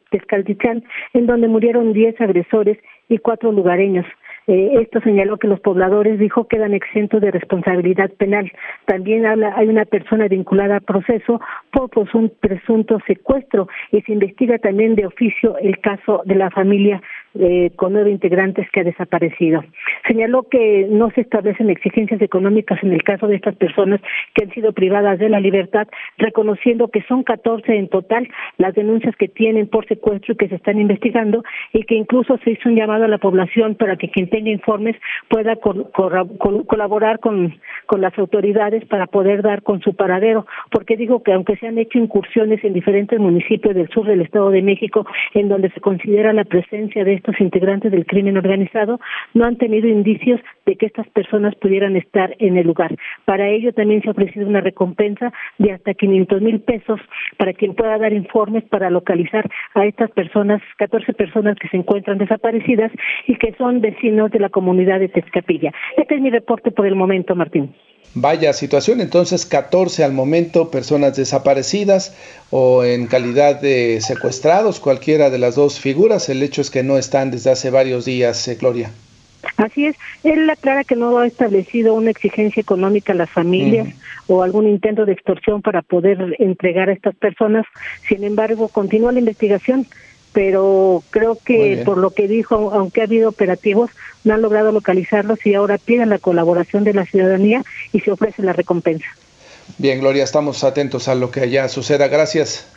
en donde murieron 10 agresores y cuatro lugareños. Eh, esto señaló que los pobladores, dijo, quedan exentos de responsabilidad penal. También habla, hay una persona vinculada al proceso por un presunto secuestro y se investiga también de oficio el caso de la familia eh, con nueve integrantes que ha desaparecido. Señaló que no se establecen exigencias económicas en el caso de estas personas que han sido privadas de la libertad, reconociendo que son 14 en total las denuncias que tienen por secuestro y que se están investigando y que incluso se hizo un llamado a la población para que quien tenga informes pueda colaborar con, con las autoridades para poder dar con su paradero, porque digo que aunque se han hecho incursiones en diferentes municipios del sur del Estado de México en donde se considera la presencia de estos integrantes del crimen organizado no han tenido indicios de que estas personas pudieran estar en el lugar. Para ello también se ha ofrecido una recompensa de hasta 500 mil pesos para quien pueda dar informes para localizar a estas personas, 14 personas que se encuentran desaparecidas y que son vecinos de la comunidad de Tezcapilla. Este es mi reporte por el momento, Martín. Vaya situación, entonces 14 al momento personas desaparecidas o en calidad de secuestrados, cualquiera de las dos figuras. El hecho es que no están desde hace varios días, eh, Gloria. Así es, él aclara que no ha establecido una exigencia económica a las familias o algún intento de extorsión para poder entregar a estas personas. Sin embargo, continúa la investigación pero creo que por lo que dijo, aunque ha habido operativos, no han logrado localizarlos y ahora piden la colaboración de la ciudadanía y se ofrece la recompensa. Bien, Gloria, estamos atentos a lo que allá suceda. Gracias.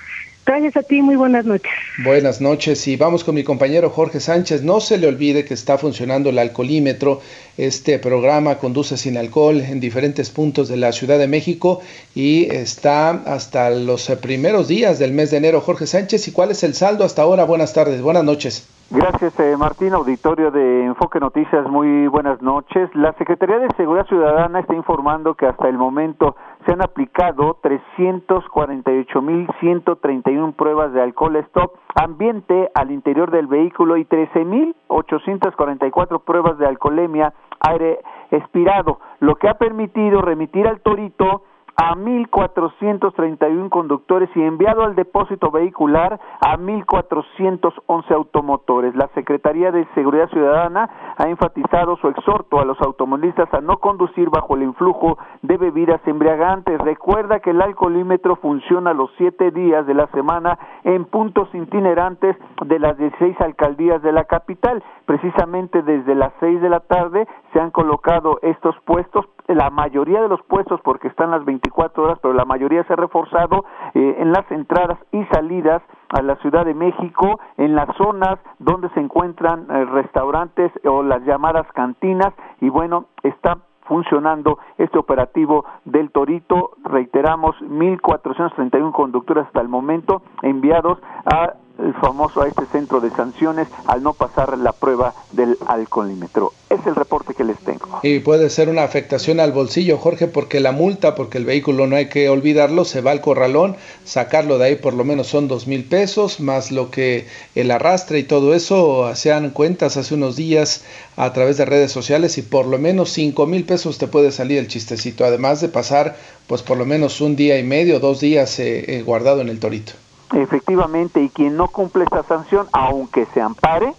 Gracias a ti, muy buenas noches. Buenas noches y vamos con mi compañero Jorge Sánchez. No se le olvide que está funcionando el alcoholímetro. Este programa conduce sin alcohol en diferentes puntos de la Ciudad de México y está hasta los primeros días del mes de enero. Jorge Sánchez, ¿y cuál es el saldo hasta ahora? Buenas tardes, buenas noches. Gracias, eh, Martín. Auditorio de Enfoque Noticias, muy buenas noches. La Secretaría de Seguridad Ciudadana está informando que hasta el momento se han aplicado 348.131 pruebas de alcohol stop ambiente al interior del vehículo y 13.844 pruebas de alcoholemia aire expirado, lo que ha permitido remitir al Torito a 1.431 conductores y enviado al depósito vehicular a 1.411 automotores. La Secretaría de Seguridad Ciudadana ha enfatizado su exhorto a los automovilistas a no conducir bajo el influjo de bebidas embriagantes. Recuerda que el alcoholímetro funciona los siete días de la semana en puntos itinerantes de las 16 alcaldías de la capital. Precisamente desde las 6 de la tarde se han colocado estos puestos la mayoría de los puestos, porque están las 24 horas, pero la mayoría se ha reforzado eh, en las entradas y salidas a la Ciudad de México, en las zonas donde se encuentran eh, restaurantes o las llamadas cantinas, y bueno, está funcionando este operativo del Torito. Reiteramos, 1.431 conductores hasta el momento enviados a el famoso a este centro de sanciones al no pasar la prueba del alcoholímetro. Es el reporte que les tengo. Y puede ser una afectación al bolsillo, Jorge, porque la multa, porque el vehículo no hay que olvidarlo, se va al corralón, sacarlo de ahí por lo menos son dos mil pesos, más lo que el arrastre y todo eso, hacían cuentas hace unos días a través de redes sociales y por lo menos cinco mil pesos te puede salir el chistecito, además de pasar pues por lo menos un día y medio, dos días eh, eh, guardado en el torito. Efectivamente, y quien no cumple esta sanción, aunque se ampare,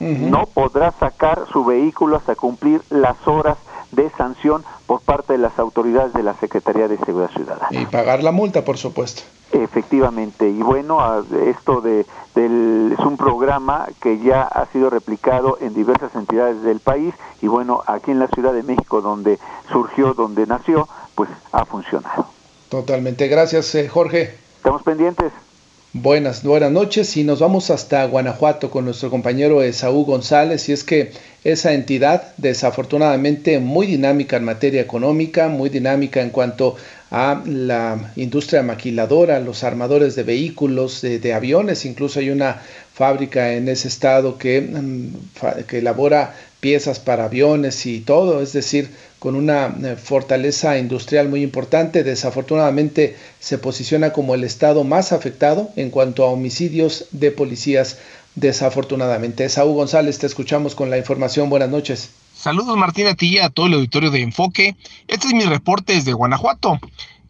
no podrá sacar su vehículo hasta cumplir las horas de sanción por parte de las autoridades de la Secretaría de Seguridad Ciudadana. Y pagar la multa, por supuesto. Efectivamente, y bueno, esto de, del, es un programa que ya ha sido replicado en diversas entidades del país y bueno, aquí en la Ciudad de México, donde surgió, donde nació, pues ha funcionado. Totalmente, gracias eh, Jorge. Estamos pendientes. Buenas, buenas noches. Y nos vamos hasta Guanajuato con nuestro compañero Esaú González. Y es que esa entidad desafortunadamente muy dinámica en materia económica, muy dinámica en cuanto a la industria maquiladora, los armadores de vehículos, de, aviones, incluso hay una fábrica en ese estado que, mm, que elabora piezas para aviones y todo, es decir, con una eh, fortaleza industrial muy importante. Desafortunadamente se posiciona como el estado más afectado en cuanto a homicidios de policías. Desafortunadamente. Saúl González, te escuchamos con la información. Buenas noches. Saludos Martín a ti y a todo el auditorio de Enfoque. Este es mi reporte desde Guanajuato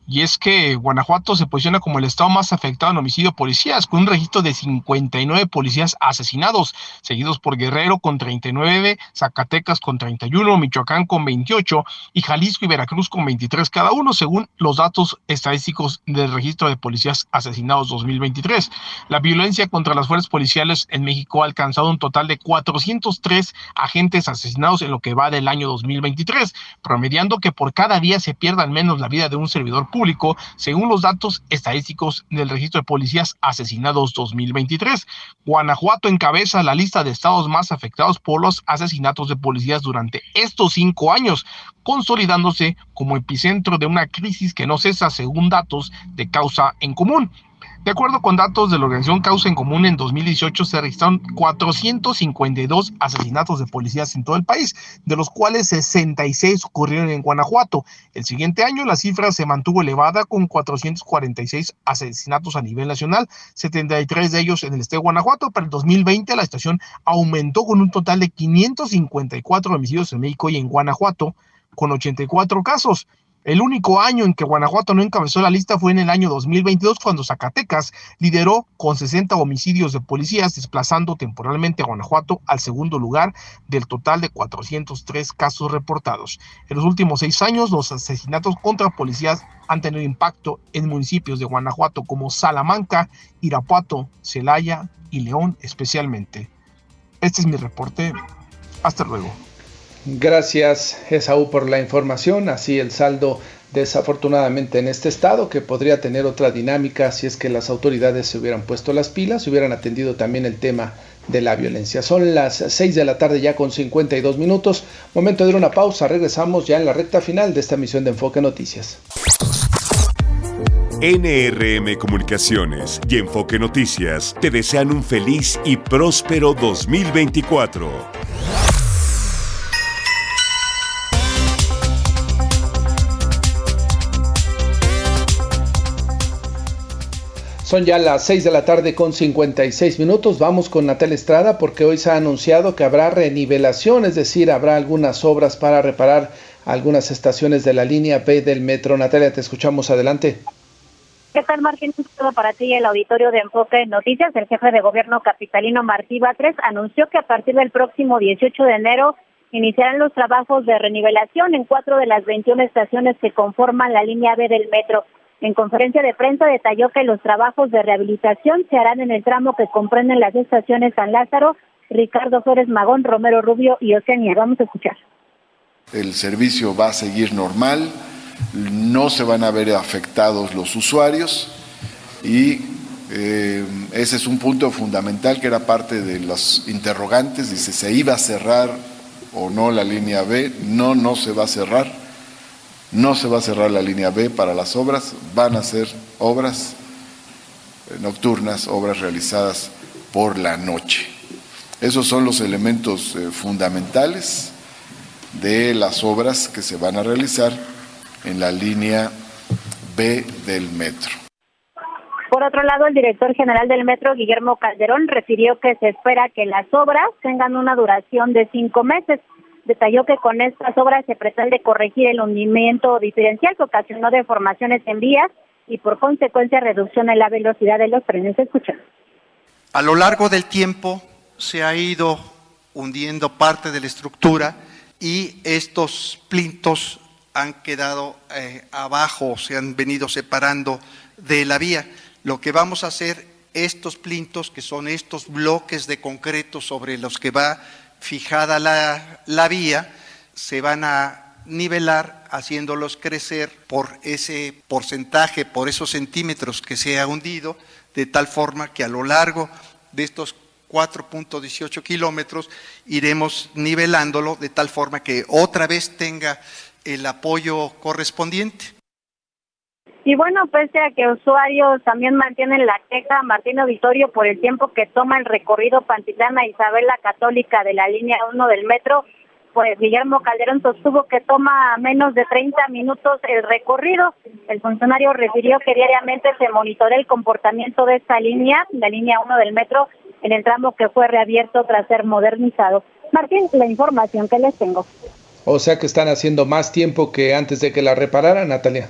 y es que Guanajuato se posiciona como el estado más afectado en homicidio policías, con un registro de 59 policías asesinados, seguidos por Guerrero con 39, Zacatecas con 31, Michoacán con 28 y Jalisco y Veracruz con 23 cada uno, según los datos estadísticos del registro de policías asesinados 2023. La violencia contra las fuerzas policiales en México ha alcanzado un total de 403 agentes asesinados en lo que va del año 2023, promediando que por cada día se pierda al menos la vida de un servidor público, según los datos estadísticos del registro de policías asesinados 2023. Guanajuato encabeza la lista de estados más afectados por los asesinatos de policías durante estos cinco años, consolidándose como epicentro de una crisis que no cesa según datos de causa en común. De acuerdo con datos de la organización Causa en Común, en 2018 se registraron 452 asesinatos de policías en todo el país, de los cuales 66 ocurrieron en Guanajuato. El siguiente año la cifra se mantuvo elevada con 446 asesinatos a nivel nacional, 73 de ellos en el estado de Guanajuato. Para el 2020 la estación aumentó con un total de 554 homicidios en México y en Guanajuato, con 84 casos. El único año en que Guanajuato no encabezó la lista fue en el año 2022, cuando Zacatecas lideró con 60 homicidios de policías, desplazando temporalmente a Guanajuato al segundo lugar del total de 403 casos reportados. En los últimos seis años, los asesinatos contra policías han tenido impacto en municipios de Guanajuato como Salamanca, Irapuato, Celaya y León especialmente. Este es mi reporte. Hasta luego. Gracias, Esaú, por la información. Así el saldo desafortunadamente en este estado, que podría tener otra dinámica si es que las autoridades se hubieran puesto las pilas, hubieran atendido también el tema de la violencia. Son las 6 de la tarde ya con 52 minutos. Momento de ir una pausa. Regresamos ya en la recta final de esta misión de Enfoque Noticias. NRM Comunicaciones y Enfoque Noticias te desean un feliz y próspero 2024. Son ya las 6 de la tarde con 56 minutos. Vamos con Natalia Estrada porque hoy se ha anunciado que habrá renivelación, es decir, habrá algunas obras para reparar algunas estaciones de la línea B del metro. Natalia, te escuchamos adelante. ¿Qué tal, Martín? Saludo para ti el auditorio de Enfoque Noticias. El jefe de gobierno capitalino Martí Batres anunció que a partir del próximo 18 de enero iniciarán los trabajos de renivelación en cuatro de las 21 estaciones que conforman la línea B del metro. En conferencia de prensa detalló que los trabajos de rehabilitación se harán en el tramo que comprenden las estaciones San Lázaro, Ricardo Flores Magón, Romero Rubio y Oceanía. Vamos a escuchar. El servicio va a seguir normal, no se van a ver afectados los usuarios y eh, ese es un punto fundamental que era parte de los interrogantes, dice, ¿se iba a cerrar o no la línea B? No, no se va a cerrar no se va a cerrar la línea B para las obras, van a ser obras eh, nocturnas, obras realizadas por la noche. Esos son los elementos eh, fundamentales de las obras que se van a realizar en la línea B del metro. Por otro lado, el director general del metro, Guillermo Calderón, refirió que se espera que las obras tengan una duración de cinco meses detalló que con estas obras se pretende corregir el hundimiento diferencial que ocasionó deformaciones en vías y por consecuencia reducción en la velocidad de los trenes. Escucha. A lo largo del tiempo se ha ido hundiendo parte de la estructura y estos plintos han quedado eh, abajo, se han venido separando de la vía. Lo que vamos a hacer, estos plintos, que son estos bloques de concreto sobre los que va fijada la, vía, se van a nivelar haciéndolos crecer por ese porcentaje, por esos centímetros que se ha hundido, de tal forma que a lo largo de estos 4.18 kilómetros iremos nivelándolo de tal forma que otra vez tenga el apoyo correspondiente. Y bueno, pese a que usuarios también mantienen la queja, Martín Auditorio, por el tiempo que toma el recorrido Pantitlana Isabel la Católica de la línea 1 del metro, pues Guillermo Calderón sostuvo que toma menos de 30 minutos el recorrido. El funcionario refirió que diariamente se monitorea el comportamiento de esta línea, la línea 1 del metro, en el tramo que fue reabierto tras ser modernizado. Martín, la información que les tengo. O sea que están haciendo más tiempo que antes de que la repararan, Natalia.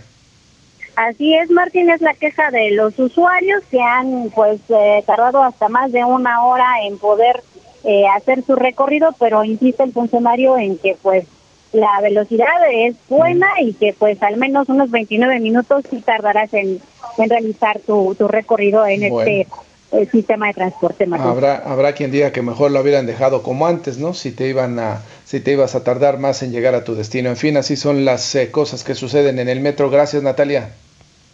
Así es, Martín, es la queja de los usuarios que han pues eh, tardado hasta más de una hora en poder eh, hacer su recorrido, pero insiste el funcionario en que pues la velocidad es buena y que pues al menos unos 29 minutos sí tardarás en, realizar tu, tu recorrido en este eh, sistema de transporte. Martín. Habrá habrá quien diga que mejor lo hubieran dejado como antes, ¿no? Si te iban a si te ibas a tardar más en llegar a tu destino. En fin, así son las cosas que suceden en el metro. Gracias, Natalia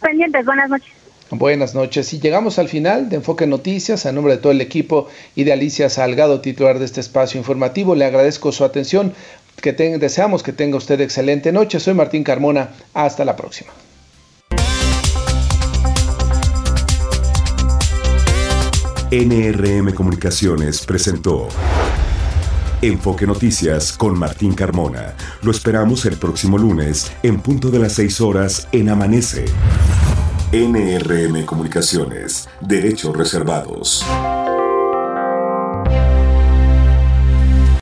pendientes. Buenas noches. Buenas noches. Y llegamos al final de Enfoque Noticias. A nombre de todo el equipo y de Alicia Salgado, titular de este espacio informativo, le agradezco su atención. Que deseamos que tenga usted excelente noche. Soy Martín Carmona. Hasta la próxima. NRM Comunicaciones presentó Enfoque Noticias con Martín Carmona. Lo esperamos el próximo lunes en punto de las 6 horas en Amanece. NRM Comunicaciones. Derechos reservados.